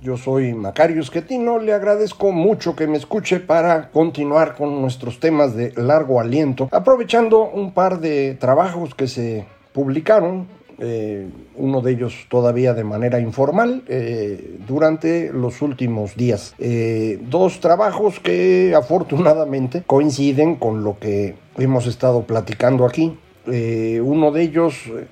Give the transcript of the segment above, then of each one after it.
Yo soy Macario Esquetino, le agradezco mucho que me escuche para continuar con nuestros temas de largo aliento, aprovechando un par de trabajos que se publicaron, eh, uno de ellos todavía de manera informal, eh, durante los últimos días. Eh, dos trabajos que afortunadamente coinciden con lo que hemos estado platicando aquí. Eh, uno de ellos eh,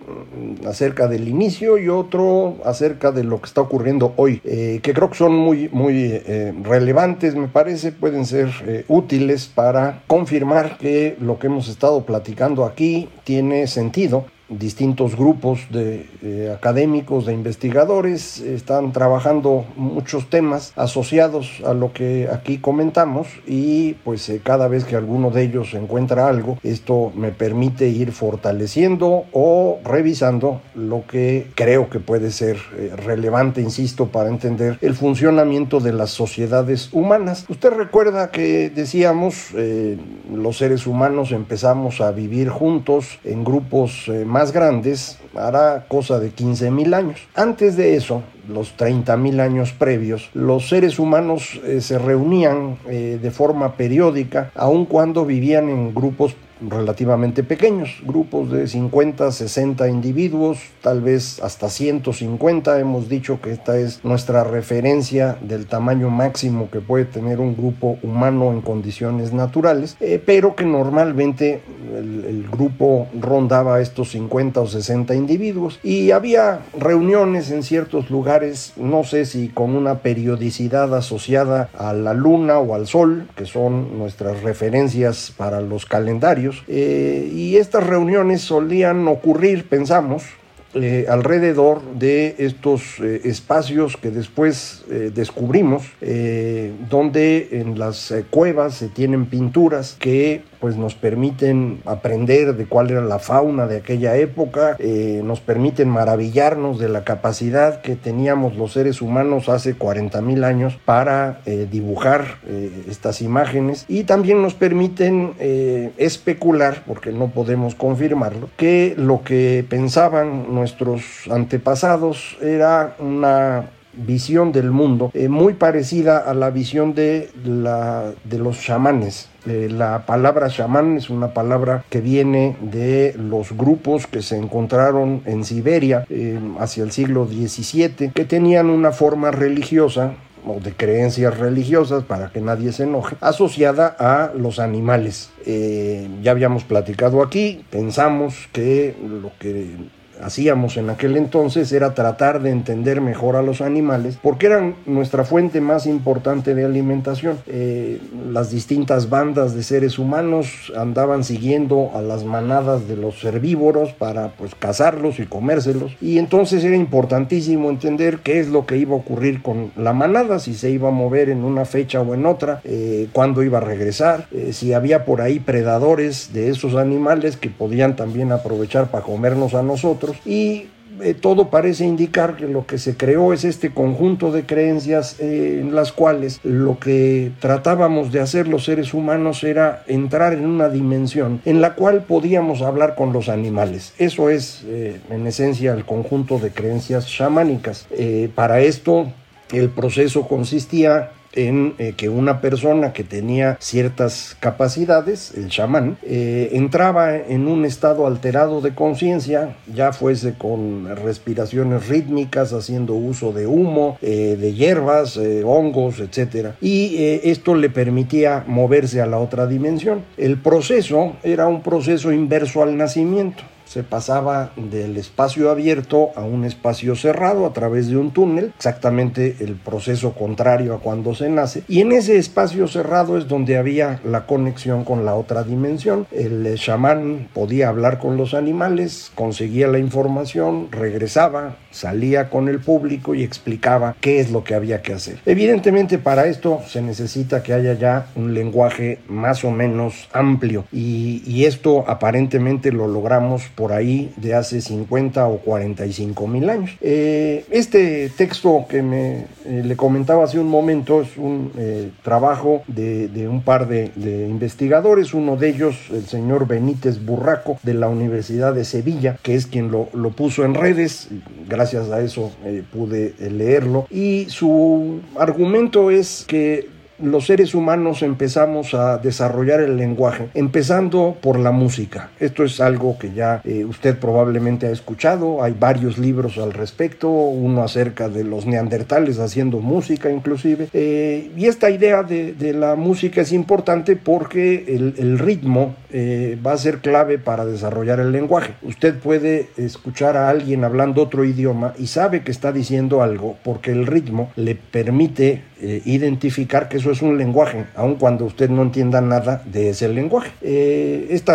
acerca del inicio y otro acerca de lo que está ocurriendo hoy, eh, que creo que son muy, muy relevantes, me parece, pueden ser útiles para confirmar que lo que hemos estado platicando aquí tiene sentido distintos grupos de eh, académicos, de investigadores, están trabajando muchos temas asociados a lo que aquí comentamos y pues eh, cada vez que alguno de ellos encuentra algo, esto me permite ir fortaleciendo o revisando lo que creo que puede ser eh, relevante, insisto, para entender el funcionamiento de las sociedades humanas. Usted recuerda que decíamos, los seres humanos empezamos a vivir juntos en grupos más grandes hará cosa de 15 mil años. Antes de eso, los 30 mil años previos, los seres humanos eh, se reunían eh, de forma periódica, aun cuando vivían en grupos relativamente pequeños, grupos de 50, 60 individuos, tal vez hasta 150. Hemos dicho que esta es nuestra referencia del tamaño máximo que puede tener un grupo humano en condiciones naturales, eh, pero que normalmente el, el, grupo rondaba estos 50 o 60 individuos y había reuniones en ciertos lugares, no sé si con una periodicidad asociada a la luna o al sol, que son nuestras referencias para los calendarios, eh, y estas reuniones solían ocurrir, pensamos, eh, alrededor de estos eh, espacios que después descubrimos, donde en las cuevas se tienen pinturas que pues nos permiten aprender de cuál era la fauna de aquella época, eh, nos permiten maravillarnos de la capacidad que teníamos los seres humanos hace 40 mil años para eh, dibujar eh, estas imágenes. Y también nos permiten especular, porque no podemos confirmarlo, que lo que pensaban nuestros antepasados era una visión del mundo muy parecida a la visión de, la, de los chamanes eh, la palabra chamán es una palabra que viene de los grupos que se encontraron en Siberia eh, hacia el siglo XVII, que tenían una forma religiosa o de creencias religiosas, para que nadie se enoje, asociada a los animales. Eh, ya habíamos platicado aquí, pensamos que lo que hacíamos en aquel entonces era tratar de entender mejor a los animales porque eran nuestra fuente más importante de alimentación. Eh, las distintas bandas de seres humanos andaban siguiendo a las manadas de los herbívoros para pues cazarlos y comérselos y entonces era importantísimo entender qué es lo que iba a ocurrir con la manada, si se iba a mover en una fecha o en otra, eh, cuándo iba a regresar, eh, si había por ahí predadores de esos animales que podían también aprovechar para comernos a nosotros y eh, todo parece indicar que lo que se creó es este conjunto de creencias eh, en las cuales lo que tratábamos de hacer los seres humanos era entrar en una dimensión en la cual podíamos hablar con los animales. Eso es eh, en esencia el conjunto de creencias chamánicas. para esto el proceso consistía en eh, que una persona que tenía ciertas capacidades, el chamán, eh, entraba en un estado alterado de conciencia, ya fuese con respiraciones rítmicas, haciendo uso de humo, eh, de hierbas, hongos, etc. Y esto le permitía moverse a la otra dimensión. El proceso era un proceso inverso al nacimiento se pasaba del espacio abierto a un espacio cerrado a través de un túnel, exactamente el proceso contrario a cuando se nace. Y en ese espacio cerrado es donde había la conexión con la otra dimensión. El chamán podía hablar con los animales, conseguía la información, regresaba, salía con el público y explicaba qué es lo que había que hacer. Evidentemente para esto se necesita que haya ya un lenguaje más o menos amplio y, y esto aparentemente lo logramos por ahí de hace 50 o 45 mil años. Eh, este texto que me eh, le comentaba hace un momento es un eh, trabajo de, un par de, investigadores, uno de ellos el señor Benítez Burraco de la Universidad de Sevilla, que es quien lo, lo puso en redes, gracias a eso pude leerlo, y su argumento es que los seres humanos empezamos a desarrollar el lenguaje, empezando por la música. Esto es algo que ya eh, usted probablemente ha escuchado, hay varios libros al respecto, uno acerca de los neandertales haciendo música inclusive, eh, y esta idea de, la música es importante porque el, ritmo eh, va a ser clave para desarrollar el lenguaje. Usted puede escuchar a alguien hablando otro idioma y sabe que está diciendo algo porque el ritmo le permite identificar que es es un lenguaje, aun cuando usted no entienda nada de ese lenguaje. este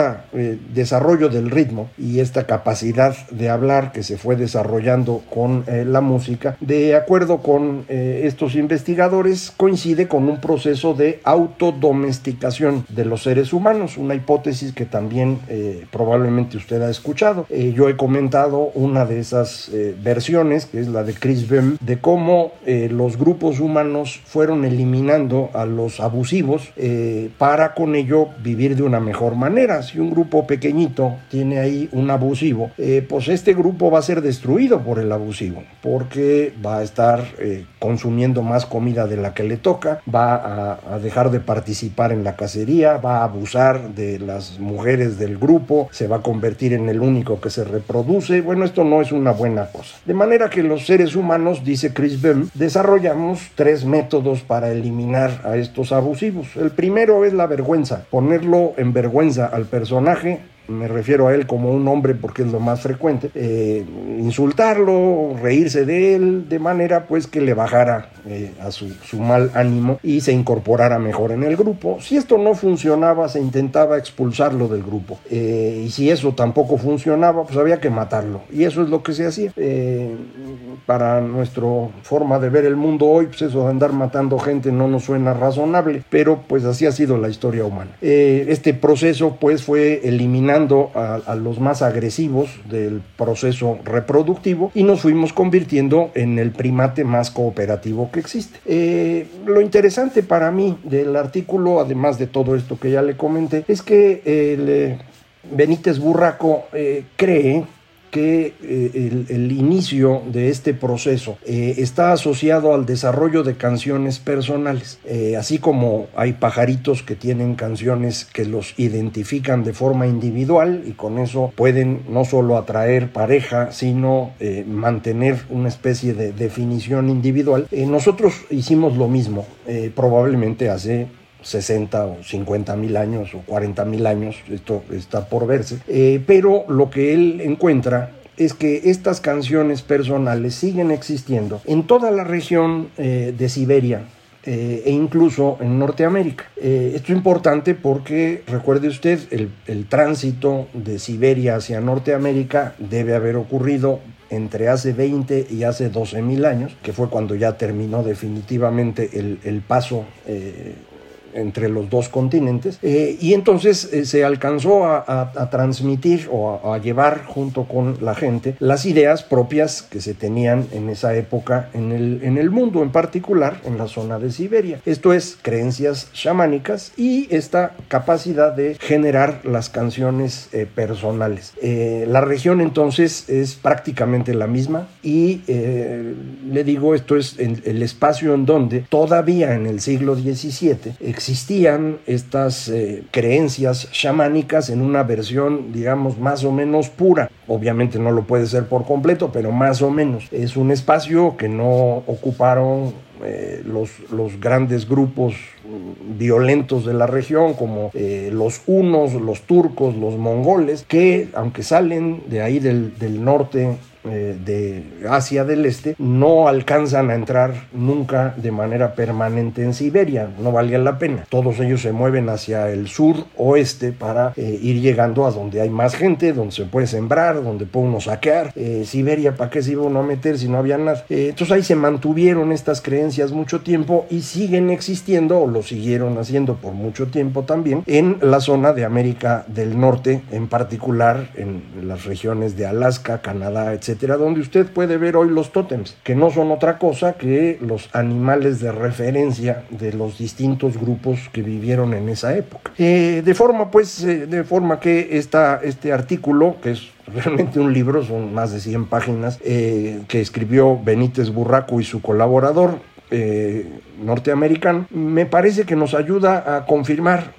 desarrollo del ritmo y esta capacidad de hablar que se fue desarrollando con eh, la música, de acuerdo con estos investigadores, coincide con un proceso de autodomesticación de los seres humanos, una hipótesis que también probablemente usted ha escuchado. yo he comentado una de esas versiones, que es la de Chris Bem, de cómo los grupos humanos fueron eliminando a los abusivos eh, para con ello vivir de una mejor manera. Si un grupo pequeñito tiene ahí un abusivo, eh, pues este grupo va a ser destruido por el abusivo porque va a estar eh, consumiendo más comida de la que le toca, va a, dejar de participar en la cacería, va a abusar de las mujeres del grupo, se va a convertir en el único que se reproduce. Bueno, esto no es una buena cosa. De manera que los seres humanos, dice Chris Bell, desarrollamos tres métodos para eliminar a estos abusivos. El primero es la vergüenza, ponerlo en vergüenza al personaje me refiero a él como un hombre porque es lo más frecuente, eh, insultarlo, reírse de él, de manera pues que le bajara eh, a su, mal ánimo y se incorporara mejor en el grupo. Si esto no funcionaba, se intentaba expulsarlo del grupo. Eh, y si eso tampoco funcionaba, pues había que matarlo. Y eso es lo que se hacía. Para nuestra forma de ver el mundo hoy, pues eso de andar matando gente no nos suena razonable, pero pues así ha sido la historia humana. este proceso pues fue eliminando a, los más agresivos del proceso reproductivo y nos fuimos convirtiendo en el primate más cooperativo que existe. Eh, lo interesante para mí del artículo, además de todo esto que ya le comenté, es que el, eh, Benítez Burraco eh, cree que eh, el, inicio de este proceso eh, está asociado al desarrollo de canciones personales, eh, así como hay pajaritos que tienen canciones que los identifican de forma individual y con eso pueden no solo atraer pareja, sino mantener una especie de definición individual. nosotros hicimos lo mismo, probablemente hace 60 o 50 mil años o 40 mil años, esto está por verse, eh, pero lo que él encuentra es que estas canciones personales siguen existiendo en toda la región eh, de Siberia, eh, e incluso en Norteamérica. esto es importante porque, recuerde usted, el, el, tránsito de Siberia hacia Norteamérica debe haber ocurrido entre hace 20 y hace 12 mil años, que fue cuando ya terminó definitivamente el, el paso entre los dos continentes, eh, y entonces eh, se alcanzó a, transmitir o a, llevar junto con la gente las ideas propias que se tenían en esa época en el, en el mundo, en particular en la zona de Siberia. Esto es creencias chamánicas y esta capacidad de generar las canciones eh, personales. la región entonces es prácticamente la misma y le digo, esto es el espacio en donde todavía en el siglo XVII existían estas eh, creencias chamánicas en una versión, digamos, más o menos pura. Obviamente no lo puede ser por completo, pero más o menos. Es un espacio que no ocuparon eh, los, los, grandes grupos violentos de la región, como eh, los hunos, los turcos, los mongoles, que aunque salen de ahí del, del norte eh, de Asia del Este no alcanzan a entrar nunca de manera permanente en Siberia, no valía la pena. Todos ellos se mueven hacia el sur oeste para eh, ir llegando a donde hay más gente, donde se puede sembrar, donde puede uno saquear. Eh, Siberia, ¿para qué se iba uno a meter si no había nada? entonces ahí se mantuvieron estas creencias mucho tiempo y siguen existiendo, o lo siguieron haciendo por mucho tiempo también, en la zona de América del Norte, en particular en las regiones de Alaska, Canadá, etc donde usted puede ver hoy los tótems, que no son otra cosa que los animales de referencia de los distintos grupos que vivieron en esa época. Eh, de forma, pues, eh, de forma que esta, este artículo, que es realmente un libro, son más de 100 páginas, eh, que escribió Benítez Burraco y su colaborador, norteamericano, me parece que nos ayuda a confirmar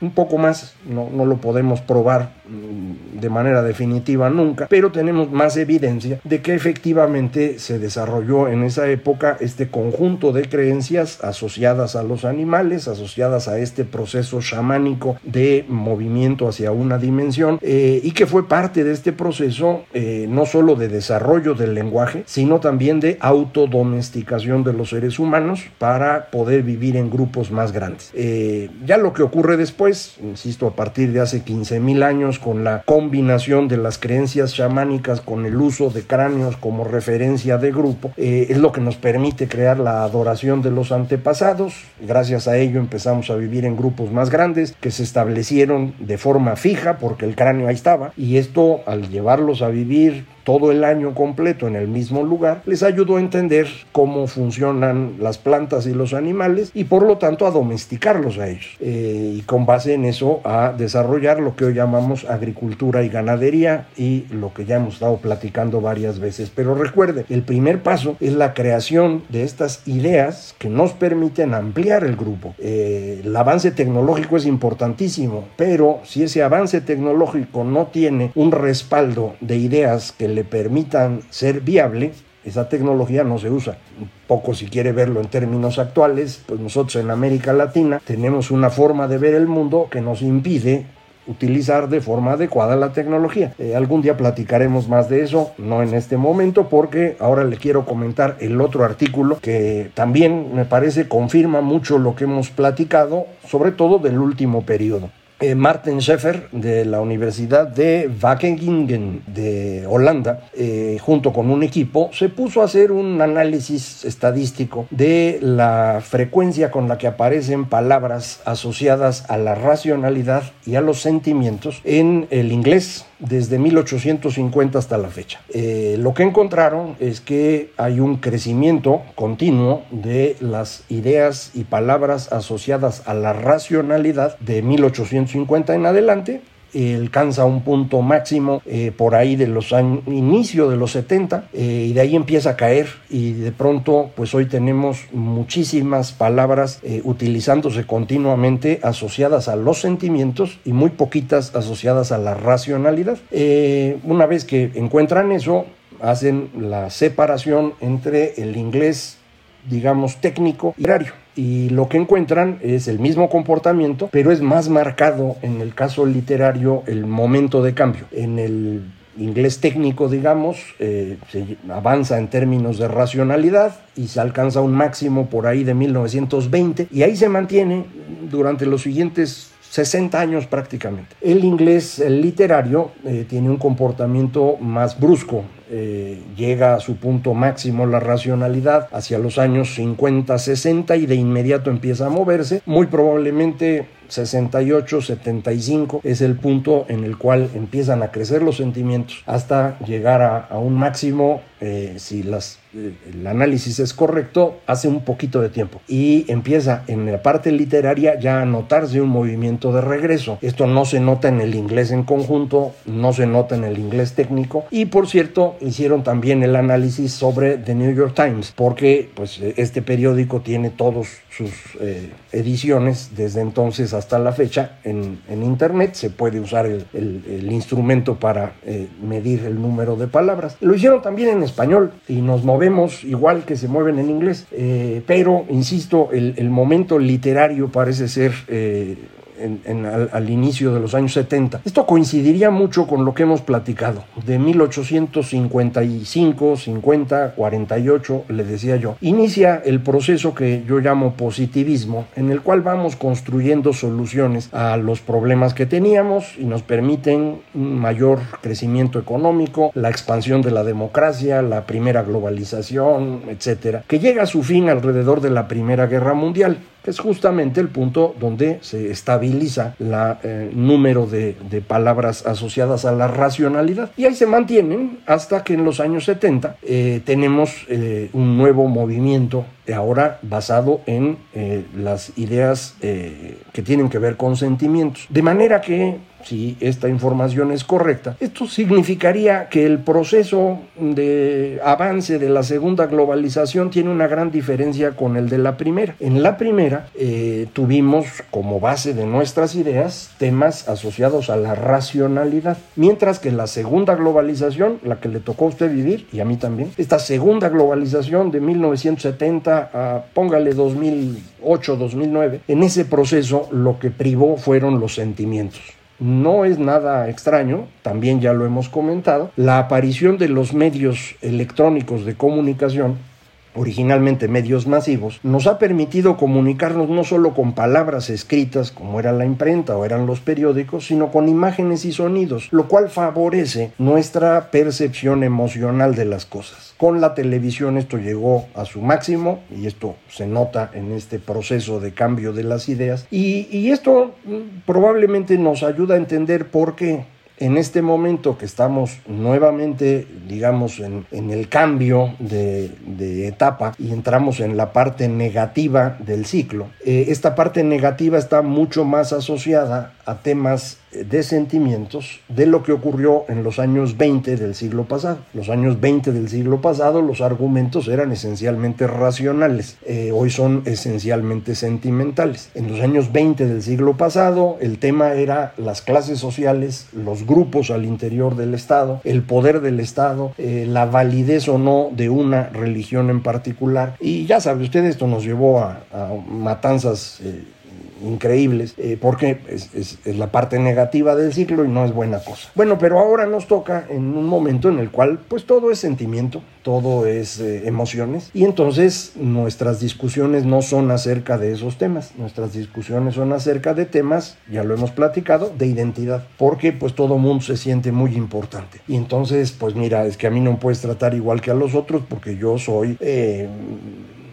un poco más, no, no, lo podemos probar de manera definitiva nunca, pero tenemos más evidencia de que efectivamente se desarrolló en esa época este conjunto de creencias asociadas a los animales, asociadas a este proceso chamánico de movimiento hacia una dimensión eh, y que fue parte de este proceso eh, no solo de desarrollo del lenguaje, sino también de autodomesticación de los seres humanos para poder vivir en grupos más grandes. Eh, ya lo que ocurre después insisto, a partir de hace 15.000 años, con la combinación de las creencias chamánicas con el uso de cráneos como referencia de grupo, eh, es lo que nos permite crear la adoración de los antepasados. Gracias a ello empezamos a vivir en grupos más grandes que se establecieron de forma fija porque el cráneo ahí estaba y esto al llevarlos a vivir todo el año completo en el mismo lugar, les ayudó a entender cómo funcionan las plantas y los animales y por lo tanto a domesticarlos a ellos. Eh, y con base en eso a desarrollar lo que hoy llamamos agricultura y ganadería y lo que ya hemos estado platicando varias veces. Pero recuerde, el primer paso es la creación de estas ideas que nos permiten ampliar el grupo. Eh, el avance tecnológico es importantísimo, pero si ese avance tecnológico no tiene un respaldo de ideas que le permitan ser viable, esa tecnología no se usa. Un poco si quiere verlo en términos actuales, pues nosotros en América Latina tenemos una forma de ver el mundo que nos impide utilizar de forma adecuada la tecnología. Eh, algún día platicaremos más de eso, no en este momento, porque ahora le quiero comentar el otro artículo que también me parece confirma mucho lo que hemos platicado, sobre todo del último periodo. Eh, Martin Scheffer de la Universidad de Wageningen de Holanda, eh, junto con un equipo, se puso a hacer un análisis estadístico de la frecuencia con la que aparecen palabras asociadas a la racionalidad y a los sentimientos en el inglés desde 1850 hasta la fecha. Eh, lo que encontraron es que hay un crecimiento continuo de las ideas y palabras asociadas a la racionalidad de 1850 en adelante alcanza un punto máximo eh, por ahí de los años, inicio de los 70 eh, y de ahí empieza a caer y de pronto pues hoy tenemos muchísimas palabras eh, utilizándose continuamente asociadas a los sentimientos y muy poquitas asociadas a la racionalidad. una vez que encuentran eso, hacen la separación entre el inglés digamos técnico y literario y lo que encuentran es el mismo comportamiento, pero es más marcado en el caso literario el momento de cambio. En el inglés técnico, digamos, eh, se avanza en términos de racionalidad y se alcanza un máximo por ahí de 1920 y ahí se mantiene durante los siguientes 60 años prácticamente. El inglés literario eh, tiene un comportamiento más brusco, eh, llega a su punto máximo la racionalidad hacia los años 50, 60 y de inmediato empieza a moverse. Muy probablemente 68, 75 es el punto en el cual empiezan a crecer los sentimientos hasta llegar a, un máximo, eh, si eh, el análisis es correcto, hace un poquito de tiempo. Y empieza en la parte literaria ya a notarse un movimiento de regreso. Esto no se nota en el inglés en conjunto, no se nota en el inglés técnico. Y por cierto, hicieron también el análisis sobre The New York Times, porque pues, este periódico tiene todos sus eh, ediciones desde entonces hasta la fecha en, internet. Se puede usar el, instrumento para eh, medir el número de palabras. Lo hicieron también en español y nos movemos igual que se mueven en inglés. Eh, pero insisto el, el, momento literario parece ser al, inicio de los años 70. Esto coincidiría mucho con lo que hemos platicado. De 1855, 50, 48, le decía yo, inicia el proceso que yo llamo positivismo, en el cual vamos construyendo soluciones a los problemas que teníamos y nos permiten un mayor crecimiento económico, la expansión de la democracia, la primera globalización, etcétera, que llega a su fin alrededor de la Primera Guerra Mundial que es justamente el punto donde se estabiliza el eh, número de, palabras asociadas a la racionalidad. Y ahí se mantienen hasta que en los años 70 eh, tenemos eh, un nuevo movimiento ahora basado en las ideas que tienen que ver con sentimientos. De manera que si esta información es correcta, esto significaría que el proceso de avance de la segunda globalización tiene una gran diferencia con el de la primera. En la primera eh, tuvimos como base de nuestras ideas temas asociados a la racionalidad, mientras que la segunda globalización, la que le tocó a usted vivir y a mí también, esta segunda globalización de 1970 a póngale 2008, 2009, en ese proceso lo que privó fueron los sentimientos no es nada extraño, también ya lo hemos comentado, la aparición de los medios electrónicos de comunicación originalmente medios masivos, nos ha permitido comunicarnos no solo con palabras escritas como era la imprenta o eran los periódicos, sino con imágenes y sonidos, lo cual favorece nuestra percepción emocional de las cosas. Con la televisión esto llegó a su máximo y esto se nota en este proceso de cambio de las ideas y, y esto mm, probablemente nos ayuda a entender por qué en este momento que estamos nuevamente, digamos, en, el cambio de, etapa y entramos en la parte negativa del ciclo, eh, esta parte negativa está mucho más asociada a temas de sentimientos de lo que ocurrió en los años 20 del siglo pasado. Los años 20 del siglo pasado los argumentos eran esencialmente racionales, eh, hoy son esencialmente sentimentales. En los años 20 del siglo pasado el tema era las clases sociales, los grupos al interior del Estado, el poder del Estado, eh, la validez o no de una religión en particular. Y ya sabe usted, esto nos llevó a, matanzas. Eh, increíbles, eh, porque es, la parte negativa del ciclo y no es buena cosa. Bueno, pero ahora nos toca en un momento en el cual pues todo es sentimiento, todo es eh, emociones y entonces nuestras discusiones no son acerca de esos temas, nuestras discusiones son acerca de temas, ya lo hemos platicado, de identidad, porque pues todo mundo se siente muy importante. Y entonces pues mira, es que a mí no puedes tratar igual que a los otros porque yo soy... Eh,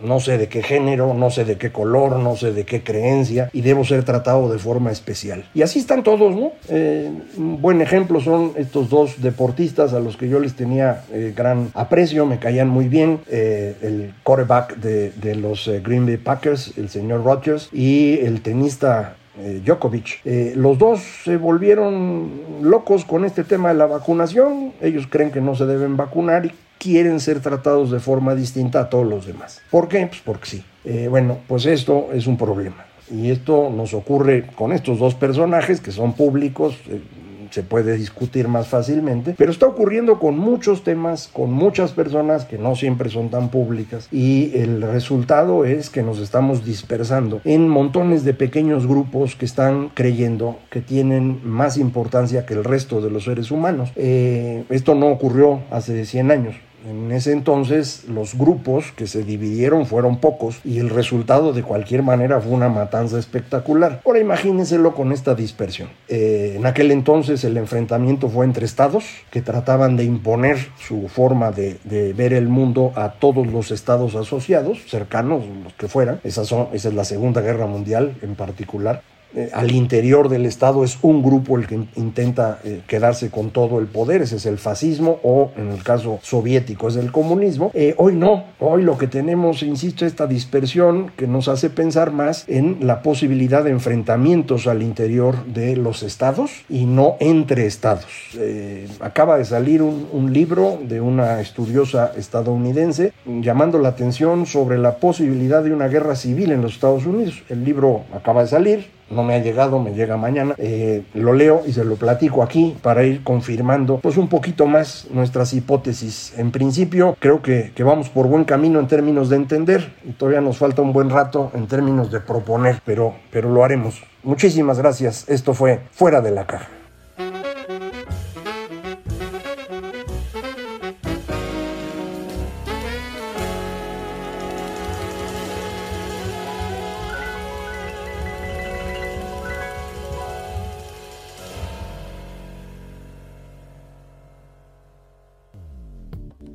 no sé de qué género, no sé de qué color, no sé de qué creencia y debo ser tratado de forma especial. Y así están todos, ¿no? Eh, un buen ejemplo son estos dos deportistas a los que yo les tenía eh, gran aprecio, me caían muy bien, eh, el quarterback de, los Green Bay Packers, el señor Rodgers, y el tenista Djokovic. los dos se volvieron locos con este tema de la vacunación. Ellos creen que no se deben vacunar y quieren ser tratados de forma distinta a todos los demás. ¿Por qué? Pues porque sí. Eh, bueno, pues esto es un problema. Y esto nos ocurre con estos dos personajes que son públicos, eh, se puede discutir más fácilmente, pero está ocurriendo con muchos temas, con muchas personas que no siempre son tan públicas y el resultado es que nos estamos dispersando en montones de pequeños grupos que están creyendo que tienen más importancia que el resto de los seres humanos. Eh, esto no ocurrió hace 100 años En ese entonces los grupos que se dividieron fueron pocos y el resultado de cualquier manera fue una matanza espectacular. Ahora imagínenselo con esta dispersión. Eh, en aquel entonces el enfrentamiento fue entre estados que trataban de imponer su forma de, ver el mundo a todos los estados asociados, cercanos, los que fueran. Esa, son, esa es la Segunda Guerra Mundial en particular. Eh, al interior del Estado es un grupo el que intenta eh, quedarse con todo el poder, ese es el fascismo o en el caso soviético es el comunismo. Eh, hoy no, hoy lo que tenemos, insisto, esta dispersión que nos hace pensar más en la posibilidad de enfrentamientos al interior de los estados y no entre estados. acaba de salir un, un libro de una estudiosa estadounidense llamando la atención sobre la posibilidad de una guerra civil en los Estados Unidos. El libro acaba de salir, no me ha llegado, me llega mañana. Eh, lo leo y se lo platico aquí para ir confirmando pues un poquito más nuestras hipótesis. En principio creo que, que vamos por buen camino en términos de entender y todavía nos falta un buen rato en términos de proponer, pero, pero lo haremos. Muchísimas gracias. Esto fue Fuera de la Caja.